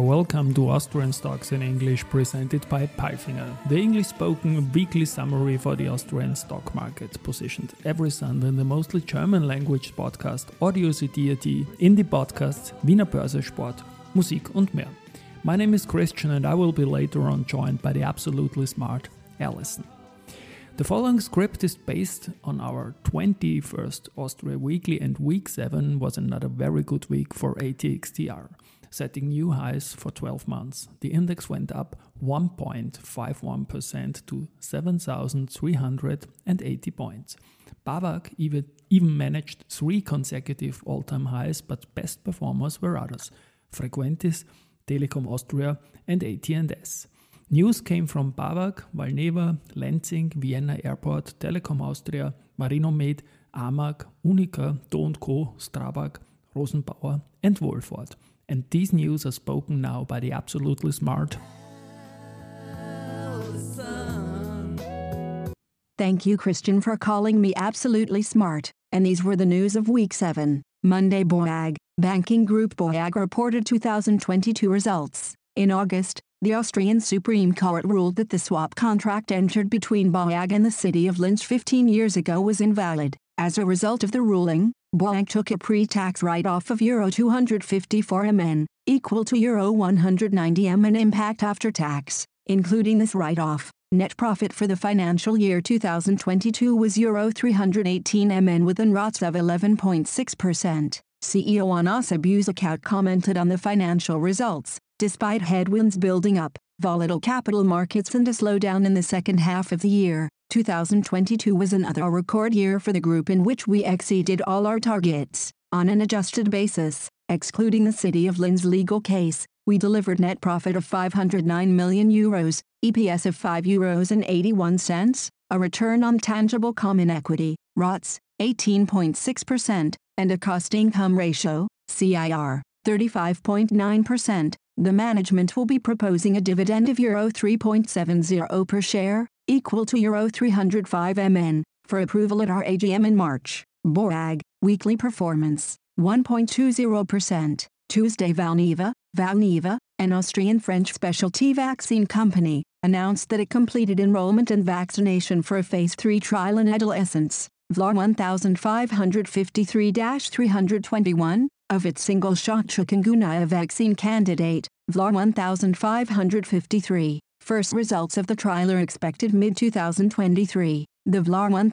Welcome to Austrian Stocks in English presented by Palfinger, the English spoken weekly summary for the Austrian stock market, positioned every Sunday in the mostly German language podcast Audio CD.at, Indie Podcasts, Wiener Börse Sport, Musik und mehr. My name is Christian and I will be later on joined by the absolutely smart Alison. The following script is based on our 21st Austria Weekly, and week 7 was another very good week for ATXTR, setting new highs for 12 months. The index went up 1.51% to 7,380 points. BAWAG even, even managed three consecutive all time highs, but best performers were others Frequentis, Telekom Austria, and AT&S. News came from BAWAG, Valneva, Lenzing, Vienna Airport, Telekom Austria, Marinomed, AMAG, UNIQA, Do & Co., Strabag, Rosenbauer, and Wolford. And these news are spoken now by the absolutely smart. Thank you, Christian, for calling me absolutely smart. And these were the news of week 7. Monday, BAWAG, banking group BAWAG reported 2022 results. In August, the Austrian Supreme Court ruled that the swap contract entered between BAWAG and the city of Linz 15 years ago was invalid. As a result of the ruling, BAWAG took a pre-tax write-off of Euro 254 MN, equal to Euro 190 MN impact after tax. Including this write-off, net profit for the financial year 2022 was Euro 318 MN with an ROTS of 11.6%. CEO Anas Abuzaakouk commented on the financial results. Despite headwinds building up, volatile capital markets and a slowdown in the second half of the year, 2022 was another record year for the group in which we exceeded all our targets. On an adjusted basis, excluding the City of Linz legal case, we delivered net profit of 509 million euros, EPS of 5 euros and 81 cents, a return on tangible common equity, ROTS, 18.6%, and a cost-income ratio, CIR, 35.9%. The management will be proposing a dividend of Euro 3.70 per share, equal to Euro 305 MN, for approval at our AGM in March. BAWAG, weekly performance, 1.20%. Tuesday Valneva, Valneva, an Austrian-French specialty vaccine company, announced that it completed enrollment and vaccination for a phase 3 trial in adolescents, VLA 1553-321, of its single-shot chikungunya vaccine candidate, VLA 1553. First results of the trial are expected mid-2023. The VLA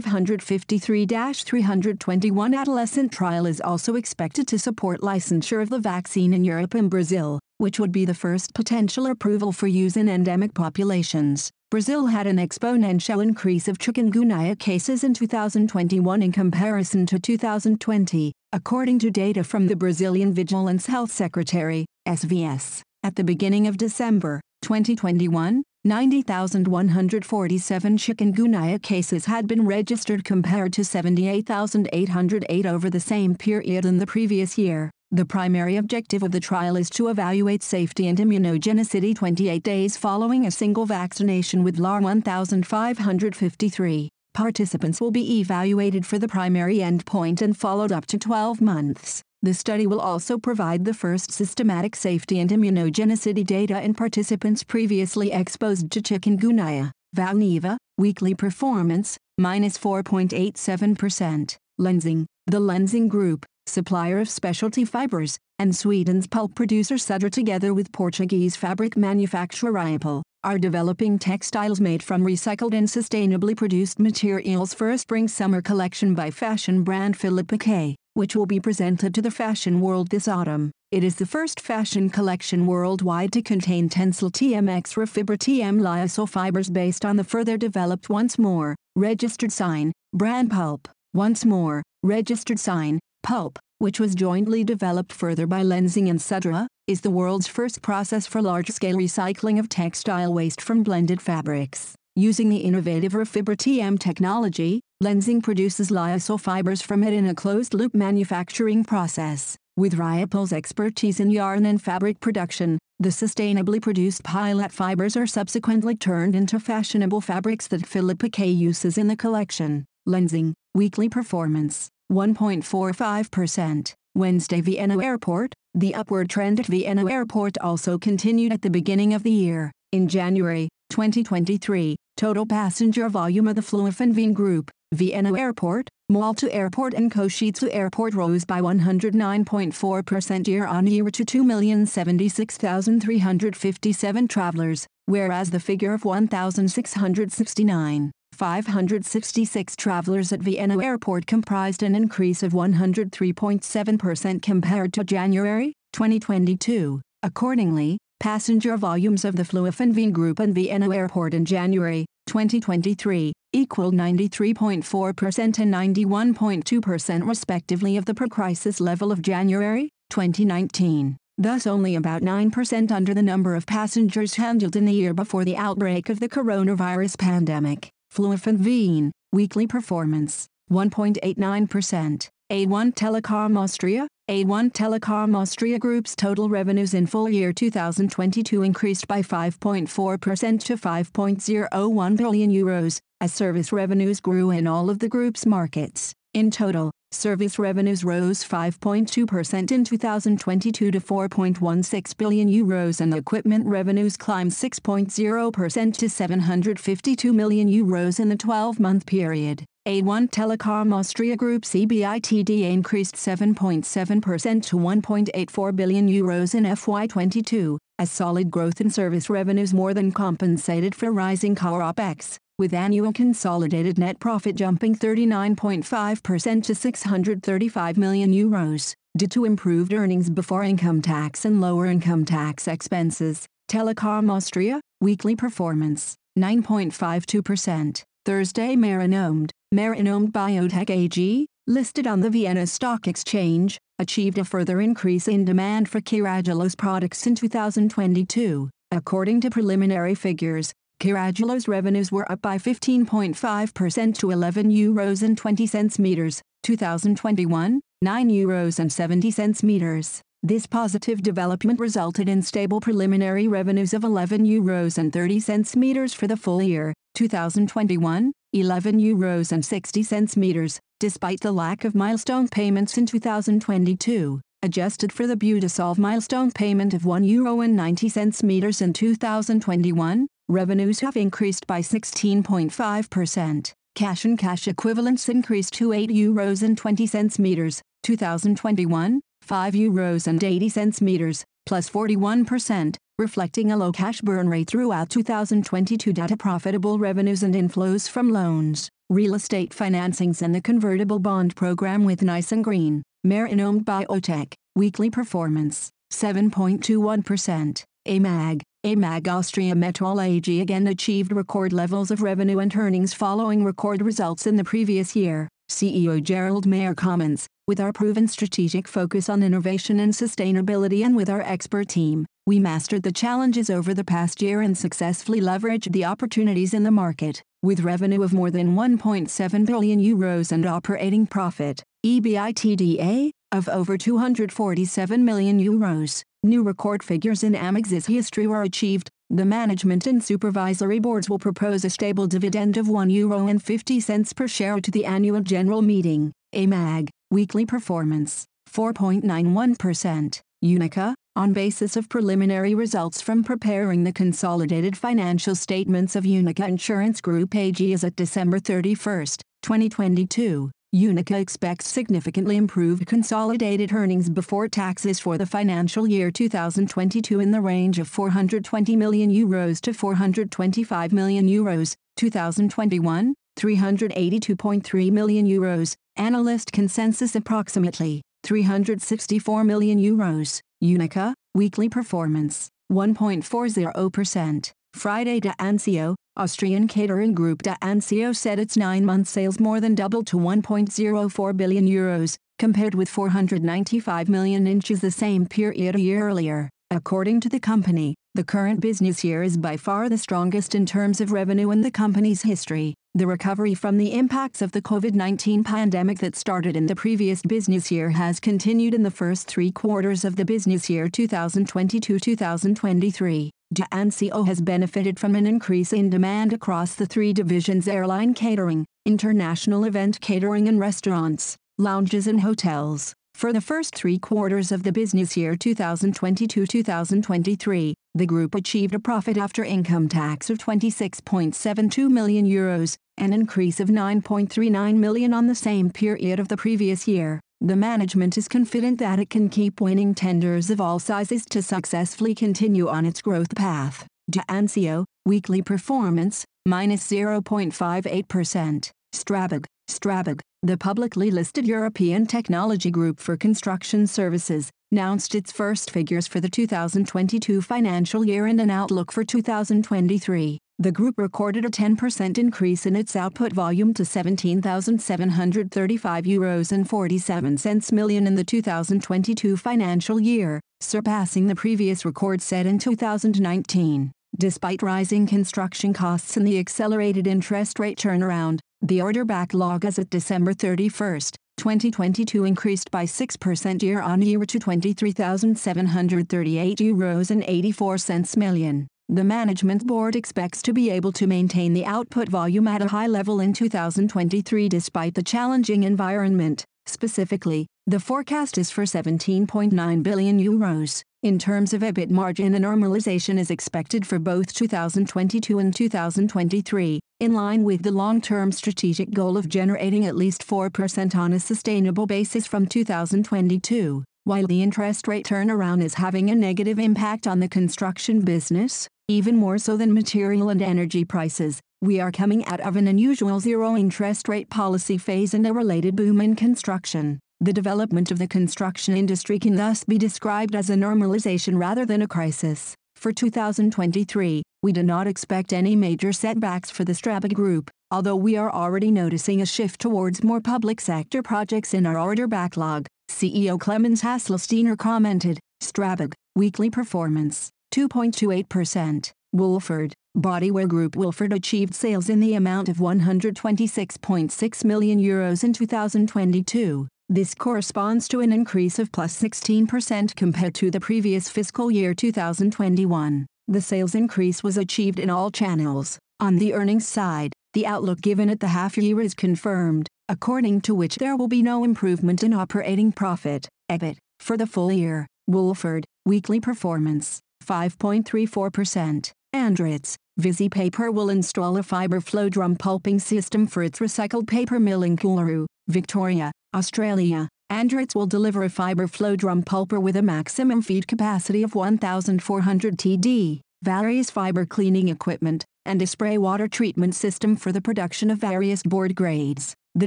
1553-321 adolescent trial is also expected to support licensure of the vaccine in Europe and Brazil, which would be the first potential approval for use in endemic populations. Brazil had an exponential increase of chikungunya cases in 2021 in comparison to 2020, according to data from the Brazilian Vigilance Health Secretary, SVS. At the beginning of December 2021, 90,147 chikungunya cases had been registered compared to 78,808 over the same period in the previous year. The primary objective of the trial is to evaluate safety and immunogenicity 28 days following a single vaccination with LAR 1553. Participants will be evaluated for the primary endpoint and followed up to 12 months. The study will also provide the first systematic safety and immunogenicity data in participants previously exposed to chikungunya. Valneva, weekly performance, minus 4.87%. Lenzing, the Lenzing Group, supplier of specialty fibers, and Sweden's pulp producer Södra together with Portuguese fabric manufacturer Riopele, are developing textiles made from recycled and sustainably produced materials for a spring-summer collection by fashion brand Philippa K which will be presented to the fashion world this autumn. It is the first fashion collection worldwide to contain Tencel TMX Refibra TM lyocell fibers based on the further developed Once More, registered sign, brand pulp, Once More, registered sign, pulp, which was jointly developed further by Lenzing and Södra, is the world's first process for large-scale recycling of textile waste from blended fabrics. Using the innovative Refibra TM technology, Lenzing produces lyocell fibers from it in a closed-loop manufacturing process. With Riopele's expertise in yarn and fabric production, the sustainably produced pilot fibers are subsequently turned into fashionable fabrics that Philippa K uses in the collection. Lenzing, weekly performance 1.45%. Wednesday Vienna Airport, the upward trend at Vienna Airport also continued at the beginning of the year. In January 2023, total passenger volume of the Wien Group, Vienna Airport, Malta Airport and Košice Airport rose by 109.4% year-on-year to 2,076,357 travelers, whereas the figure of 1,669 566 travelers at Vienna Airport comprised an increase of 103.7% compared to January 2022. Accordingly, passenger volumes of the Wien Group and Vienna Airport in January 2023 equaled 93.4% and 91.2% respectively of the pre-crisis level of January 2019 thus only about 9% under the number of passengers handled in the year before the outbreak of the coronavirus pandemic. Flughafen weekly performance, 1.89%. A1 Telekom Austria, A1 Telekom Austria Group's total revenues in full year 2022 increased by 5.4% to 5.01 billion euros, as service revenues grew in all of the group's markets. In total, service revenues rose 5.2% in 2022 to 4.16 billion euros and equipment revenues climbed 6.0% to 752 million euros in the 12-month period. A1 Telekom Austria Group EBITDA increased 7.7% to 1.84 billion euros in FY22, as solid growth in service revenues more than compensated for rising core OPEX with annual consolidated net profit jumping 39.5% to 635 million euros, due to improved earnings before income tax and lower income tax expenses. Telekom Austria, weekly performance, 9.52%. Thursday Marinomed, Marinomed Biotech AG, listed on the Vienna Stock Exchange, achieved a further increase in demand for Carragelose products in 2022. According to preliminary figures, Carragelose revenues were up by 15.5% to 11 euros and 20 cents meters, 2021, 9 euros and 70 cents meters. This positive development resulted in stable preliminary revenues of 11 euros and 30 cents meters for the full year, 2021, 11 euros and 60 cents meters, despite the lack of milestone payments in 2022. Adjusted for the Budesolv milestone payment of 1 euro and 90 cents meters in 2021, Revenues have increased by 16.5%. Cash and cash equivalents increased to 8 euros and 20 cents meters, 2021, 5 euros and 80 cents meters, plus 41%, reflecting a low cash burn rate throughout 2022 data profitable revenues and inflows from loans, real estate financings and the convertible bond program with Nice and Green, Marinomed Biotech, weekly performance, 7.21%, AMAG, AMAG Austria Metall AG again achieved record levels of revenue and earnings following record results in the previous year. CEO Gerald Mayer comments, with our proven strategic focus on innovation and sustainability and with our expert team, we mastered the challenges over the past year and successfully leveraged the opportunities in the market. With revenue of more than 1.7 billion euros and operating profit, EBITDA, of over 247 million euros. New record figures in AMAG's history were achieved. The management and supervisory boards will propose a stable dividend of 1 euro and 50 cents per share to the annual general meeting. AMAG, weekly performance, 4.91%. UNIQA, on basis of preliminary results from preparing the consolidated financial statements of UNIQA Insurance Group AG as at December 31, 2022. UNIQA expects significantly improved consolidated earnings before taxes for the financial year 2022 in the range of 420 million euros to 425 million euros, 2021, 382.3 million euros, analyst consensus approximately 364 million euros. UNIQA, weekly performance, 1.40%. Friday Do & Co, Austrian catering group Do & Co said its nine-month sales more than doubled to 1.04 billion euros, compared with 495 million inches the same period a year earlier. According to the company, the current business year is by far the strongest in terms of revenue in the company's history. The recovery from the impacts of the COVID-19 pandemic that started in the previous business year has continued in the first three quarters of the business year 2022-2023. Do & Co has benefited from an increase in demand across the three divisions airline catering, international event catering and restaurants, lounges and hotels. For the first three quarters of the business year 2022-2023, the group achieved a profit after income tax of 26.72 million euros, an increase of 9.39 million on the same period of the previous year. The management is confident that it can keep winning tenders of all sizes to successfully continue on its growth path. Do & Co, weekly performance, minus 0.58%. Strabag, Strabag, the publicly listed European technology group for construction services, announced its first figures for the 2022 financial year and an outlook for 2023. The group recorded a 10% increase in its output volume to 17,735 euros and 47 cents million in the 2022 financial year, surpassing the previous record set in 2019. Despite rising construction costs and the accelerated interest rate turnaround, the order backlog as of December 31, 2022 increased by 6% year-on-year to 23,738 euros and 84 cents million. The management board expects to be able to maintain the output volume at a high level in 2023 despite the challenging environment. Specifically, the forecast is for 17.9 billion euros. In terms of EBIT margin a normalization is expected for both 2022 and 2023, in line with the long-term strategic goal of generating at least 4% on a sustainable basis from 2022. While the interest rate turnaround is having a negative impact on the construction business, even more so than material and energy prices, we are coming out of an unusual zero interest rate policy phase and a related boom in construction. The development of the construction industry can thus be described as a normalization rather than a crisis. For 2023, we do not expect any major setbacks for the Strabag Group, although we are already noticing a shift towards more public sector projects in our order backlog, CEO Klemens Haselsteiner commented. Strabag, weekly performance, 2.28%. Wolford, Bodywear Group Wolford achieved sales in the amount of 126.6 million euros in 2022, this corresponds to an increase of plus 16% compared to the previous fiscal year 2021. The sales increase was achieved in all channels. On the earnings side, the outlook given at the half year is confirmed, according to which there will be no improvement in operating profit, EBIT, for the full year. Wolford, weekly performance, 5.34%. Andritz, Visy Paper will install a fiber flow drum pulping system for its recycled paper mill in Coolaroo, Victoria, Australia, Andritz will deliver a fiber flow drum pulper with a maximum feed capacity of 1,400 TD, various fiber cleaning equipment, and a spray water treatment system for the production of various board grades. The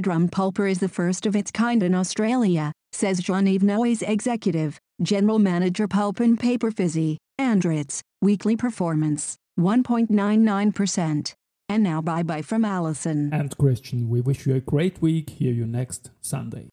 drum pulper is the first of its kind in Australia, says Jean-Yves Noyes executive, general manager pulp and paper Visy, Andritz, weekly performance, 1.99%. And now bye bye from Allison. And Christian, we wish you a great week. Hear you next Sunday.